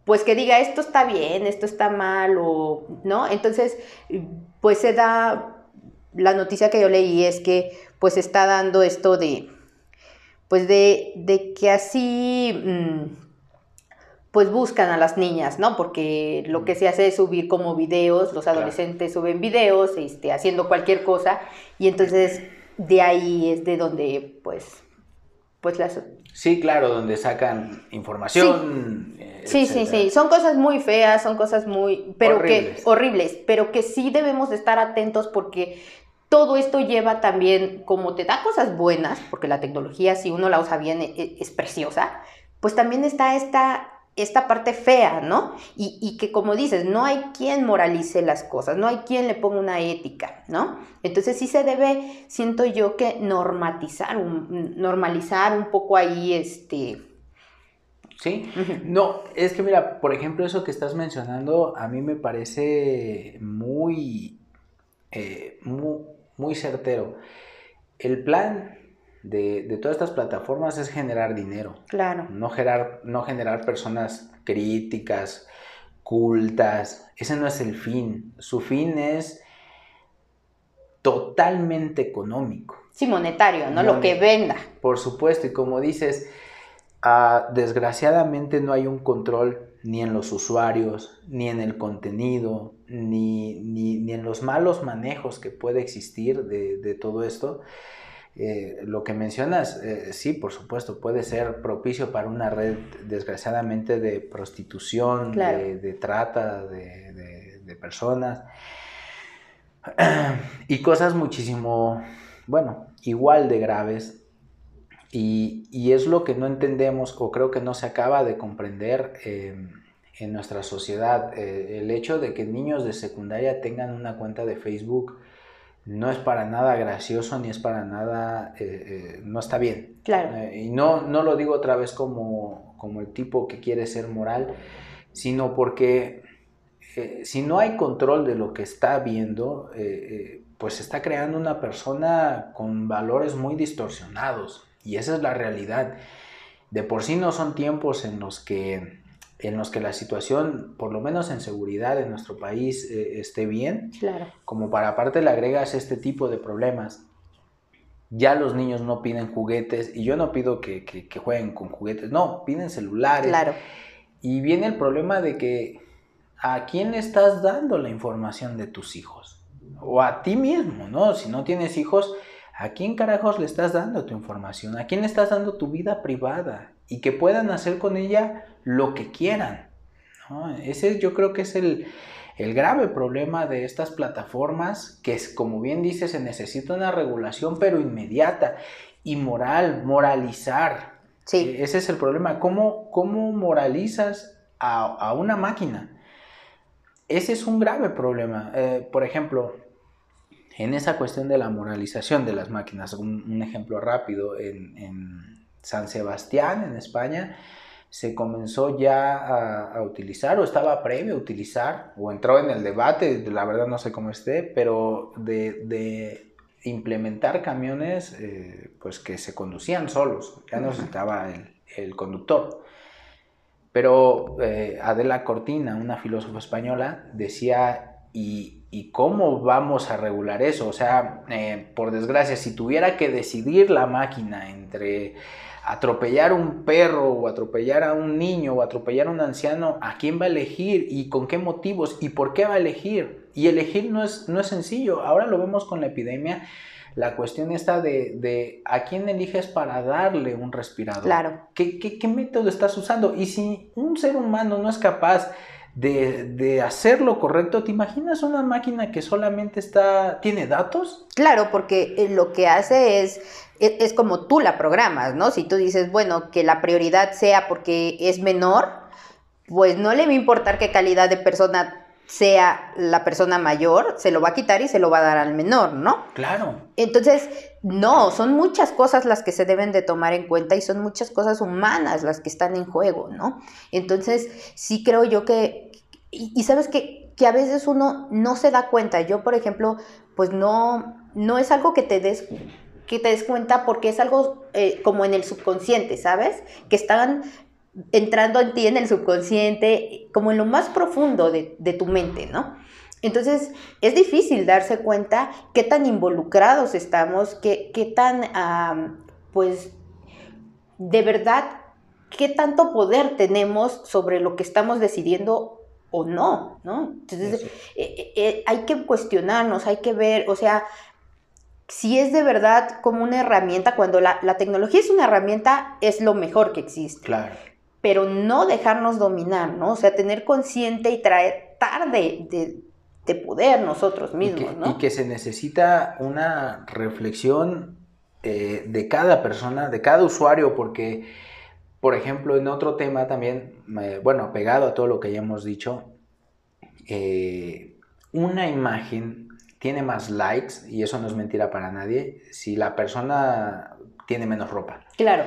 pues que diga esto está bien, esto está mal, o, ¿no? Entonces, pues se da, la noticia que yo leí es que pues está dando esto de, pues de, de que así... Mmm, pues buscan a las niñas, ¿no? Porque lo que se hace es subir como videos, los adolescentes suben videos, este, haciendo cualquier cosa, y entonces de ahí es de donde, pues, pues las... Sí, claro, donde sacan información. Sí, sí, sí, son cosas muy feas, son cosas muy, pero horribles. que, horribles, pero que sí debemos de estar atentos porque todo esto lleva también, como te da cosas buenas, porque la tecnología, si uno la usa bien, e, e, es preciosa, pues también está esta esta parte fea, ¿no? Y, que como dices, no hay quien moralice las cosas, no hay quien le ponga una ética, ¿no? Entonces sí se debe, siento yo, que normatizar, un, normalizar un poco ahí este... Sí, no, es que mira, por ejemplo, eso que estás mencionando a mí me parece muy, eh, muy, muy certero. El plan de, todas estas plataformas es generar dinero. Claro. No generar, no generar personas críticas, cultas. Ese no es el fin. Su fin es totalmente económico. Sí, monetario, ¿no? Lo que venda. Por supuesto, y como dices, ah, desgraciadamente no hay un control ni en los usuarios, ni en el contenido, ni, ni, en los malos manejos que puede existir de, de todo esto. Eh, lo que mencionas, eh, sí, por supuesto, puede ser propicio para una red, desgraciadamente, de prostitución, de, trata de, personas y cosas muchísimo, bueno, igual de graves. Y, es lo que no entendemos o creo que no se acaba de comprender eh, en nuestra sociedad. el hecho de que niños de secundaria tengan una cuenta de Facebook no es para nada gracioso ni es para nada, eh, eh, no está bien. Claro. Eh, y no, no lo digo otra vez como, como el tipo que quiere ser moral, sino porque si no hay control de lo que está viendo, pues está creando una persona con valores muy distorsionados. Y esa es la realidad. De por sí no son tiempos en los que en los que la situación, por lo menos en seguridad en nuestro país, eh, esté bien, claro. como para aparte le agregas este tipo de problemas. Ya los niños no piden juguetes y yo no pido que, que, jueguen con juguetes, no, piden celulares. Claro. Y viene el problema de que a quién le estás dando la información de tus hijos o a ti mismo, ¿no? Si no tienes hijos, ¿a quién carajos le estás dando tu información? ¿A quién le estás dando tu vida privada? Y que puedan hacer con ella lo que quieran. Ese yo creo que es el, grave problema de estas plataformas, que es, como bien dice, se necesita una regulación, pero inmediata y moral, moralizar. Sí. E, ese es el problema. ¿Cómo, cómo moralizas a, una máquina? Ese es un grave problema. Eh, por ejemplo, en esa cuestión de la moralización de las máquinas, un, ejemplo rápido, en, en San Sebastián, en España, se comenzó ya a, utilizar o estaba previo a utilizar o entró en el debate, la verdad no sé cómo esté, pero de, implementar camiones eh, pues que se conducían solos, ya no necesitaba el, conductor. Pero eh, Adela Cortina, una filósofa española, decía, ¿y, cómo vamos a regular eso? O sea, eh, por desgracia, si tuviera que decidir la máquina entre atropellar a un perro o atropellar a un niño o atropellar a un anciano, ¿a quién va a elegir y con qué motivos y por qué va a elegir? Y elegir no es, no es sencillo. Ahora lo vemos con la epidemia. La cuestión está de, a quién eliges para darle un respirador. Claro. ¿Qué, qué, qué método estás usando? Y si un ser humano no es capaz de, de, hacer lo correcto. ¿Te imaginas una máquina que solamente está, tiene datos? Claro, porque eh, lo que hace es, es, es, como tú la programas, ¿no? Si tú dices, bueno, que la prioridad sea porque es menor, pues no le va a importar qué calidad de persona sea la persona mayor, se lo va a quitar y se lo va a dar al menor, ¿no? Claro. Entonces, no, son muchas cosas las que se deben de tomar en cuenta y son muchas cosas humanas las que están en juego, ¿no? Entonces, sí creo yo que, y, sabes que, que a veces uno no se da cuenta, yo por ejemplo, pues no, no es algo que te des que te des cuenta porque es algo eh, como en el subconsciente, ¿sabes? Que están entrando en ti en el subconsciente, como en lo más profundo de, tu mente, ¿no? Entonces, es difícil darse cuenta qué tan involucrados estamos, qué, qué tan, pues, de verdad qué tanto poder tenemos sobre lo que estamos decidiendo o no, ¿no? Entonces, eh, eh, eh, hay que cuestionarnos, hay que ver, o sea, si es de verdad como una herramienta, cuando la, tecnología es una herramienta, es lo mejor que existe. Claro. Pero no dejarnos dominar, ¿no? O sea, tener consciente y tratar de, de, poder nosotros mismos, ¿no? Y que se necesita una reflexión de cada persona, de cada usuario, porque por ejemplo, en otro tema también, bueno, pegado a todo lo que ya hemos dicho, eh, una imagen tiene más likes, y eso no es mentira para nadie, si la persona tiene menos ropa. Claro.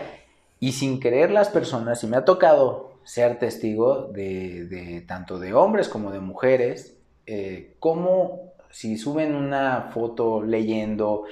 Y sin querer las personas, y me ha tocado ser testigo de, tanto de hombres como de mujeres, eh, como si suben una foto leyendo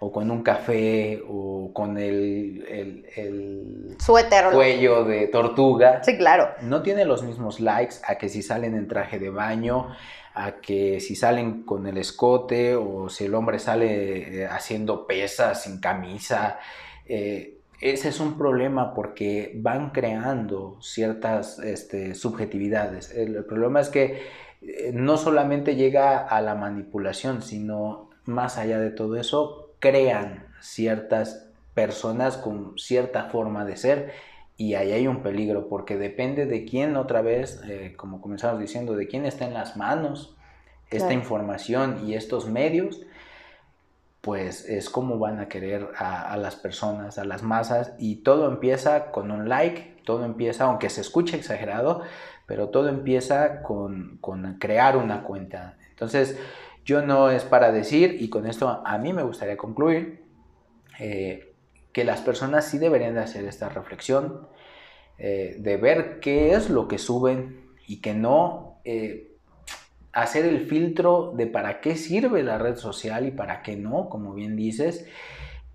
o con un café o con el, el, suéter cuello de tortuga. Sí, claro. No tiene los mismos likes a que si salen en traje de baño, a que si salen con el escote o si el hombre sale eh, haciendo pesas sin camisa. Eh, ese es un problema porque van creando ciertas este, subjetividades. El, el problema es que eh, no solamente llega a la manipulación, sino más allá de todo eso, crean ciertas personas con cierta forma de ser y ahí hay un peligro porque depende de quién otra vez, eh, como comenzamos diciendo, de quién está en las manos esta información y estos medios, pues es como van a querer a, las personas, a las masas y todo empieza con un like, todo empieza, aunque se escuche exagerado, pero todo empieza con, con crear una cuenta. Entonces, yo no es para decir, y con esto a mí me gustaría concluir, eh, que las personas sí deberían de hacer esta reflexión, eh, de ver qué es lo que suben y que no eh, hacer el filtro de para qué sirve la red social y para qué no, como bien dices,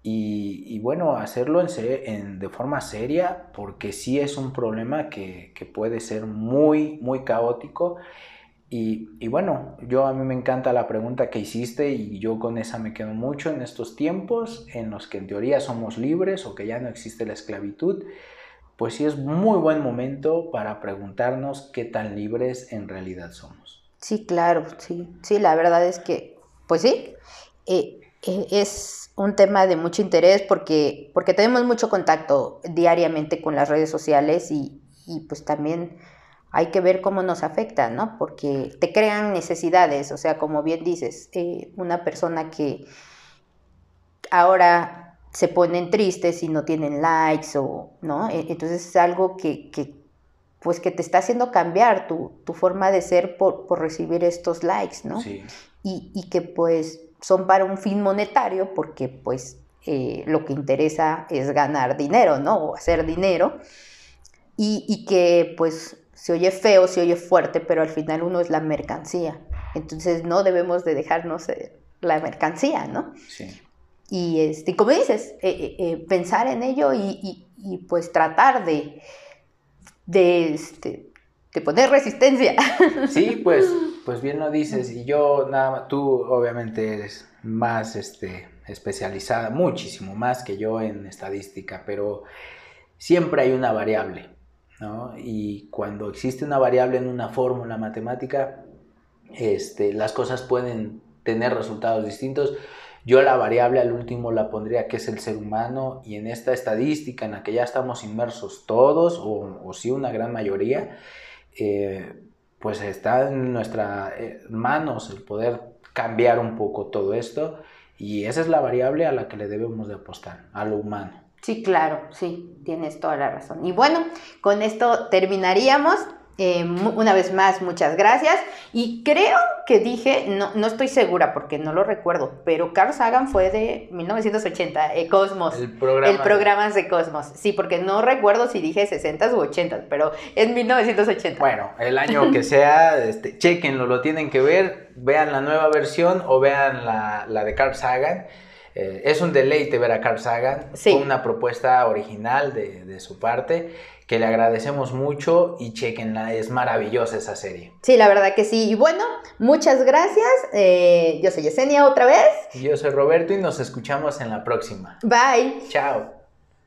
y, bueno, hacerlo en, de forma seria, porque sí es un problema que puede ser muy, muy caótico y, bueno, yo a mí me encanta la pregunta que hiciste y yo con esa me quedo mucho en estos tiempos en los que en teoría somos libres o que ya no existe la esclavitud, pues sí es muy buen momento para preguntarnos qué tan libres en realidad somos. Sí, claro, sí, sí, la verdad es que, pues sí, eh, eh, es un tema de mucho interés porque, porque tenemos mucho contacto diariamente con las redes sociales y, y pues también hay que ver cómo nos afecta, ¿no? Porque te crean necesidades, o sea, como bien dices, eh, una persona que ahora se ponen tristes y no tienen likes o, ¿no? E, entonces es algo que, pues que te está haciendo cambiar tu, forma de ser por, recibir estos likes, ¿no? Sí. Y, que pues son para un fin monetario porque pues eh, lo que interesa es ganar dinero, ¿no? O hacer dinero. Y, y que pues se oye feo, se oye fuerte, pero al final uno es la mercancía. Entonces no debemos de dejarnos la mercancía, ¿no? Sí. Y este, como dices, eh, eh, eh, pensar en ello y, pues tratar de, de, este, de poner resistencia. Sí, pues, pues bien lo dices. Y yo, nada tú obviamente eres más este, especializada, muchísimo más que yo en estadística, pero siempre hay una variable. Y cuando existe una variable en una fórmula matemática, este, las cosas pueden tener resultados distintos. Yo la variable al último la pondría que es el ser humano y en esta estadística en la que ya estamos inmersos todos o, o sí una gran mayoría, eh, pues está en nuestras eh, manos el poder cambiar un poco todo esto y esa es la variable a la que le debemos de apostar, a lo humano. Sí, claro, sí, tienes toda la razón. Y bueno, con esto terminaríamos. Eh, una vez más, muchas gracias. Y creo que dije, no, no estoy segura porque no lo recuerdo, pero Carl Sagan fue de 1980, eh, Cosmos. El programa. El programa de Cosmos. Sí, porque no recuerdo si dije 60 u 80, pero es 1980. Bueno, el año que sea, este, chequenlo, lo tienen que ver, vean la nueva versión o vean la, la de Carl Sagan. Eh, es un deleite ver a Carl Sagan, sí. una propuesta original de, su parte, que le agradecemos mucho y chequenla, es maravillosa esa serie. Sí, la verdad que sí. Y bueno, muchas gracias. Eh, yo soy Yesenia otra vez. Y yo soy Roberto y nos escuchamos en la próxima. Bye. Chao.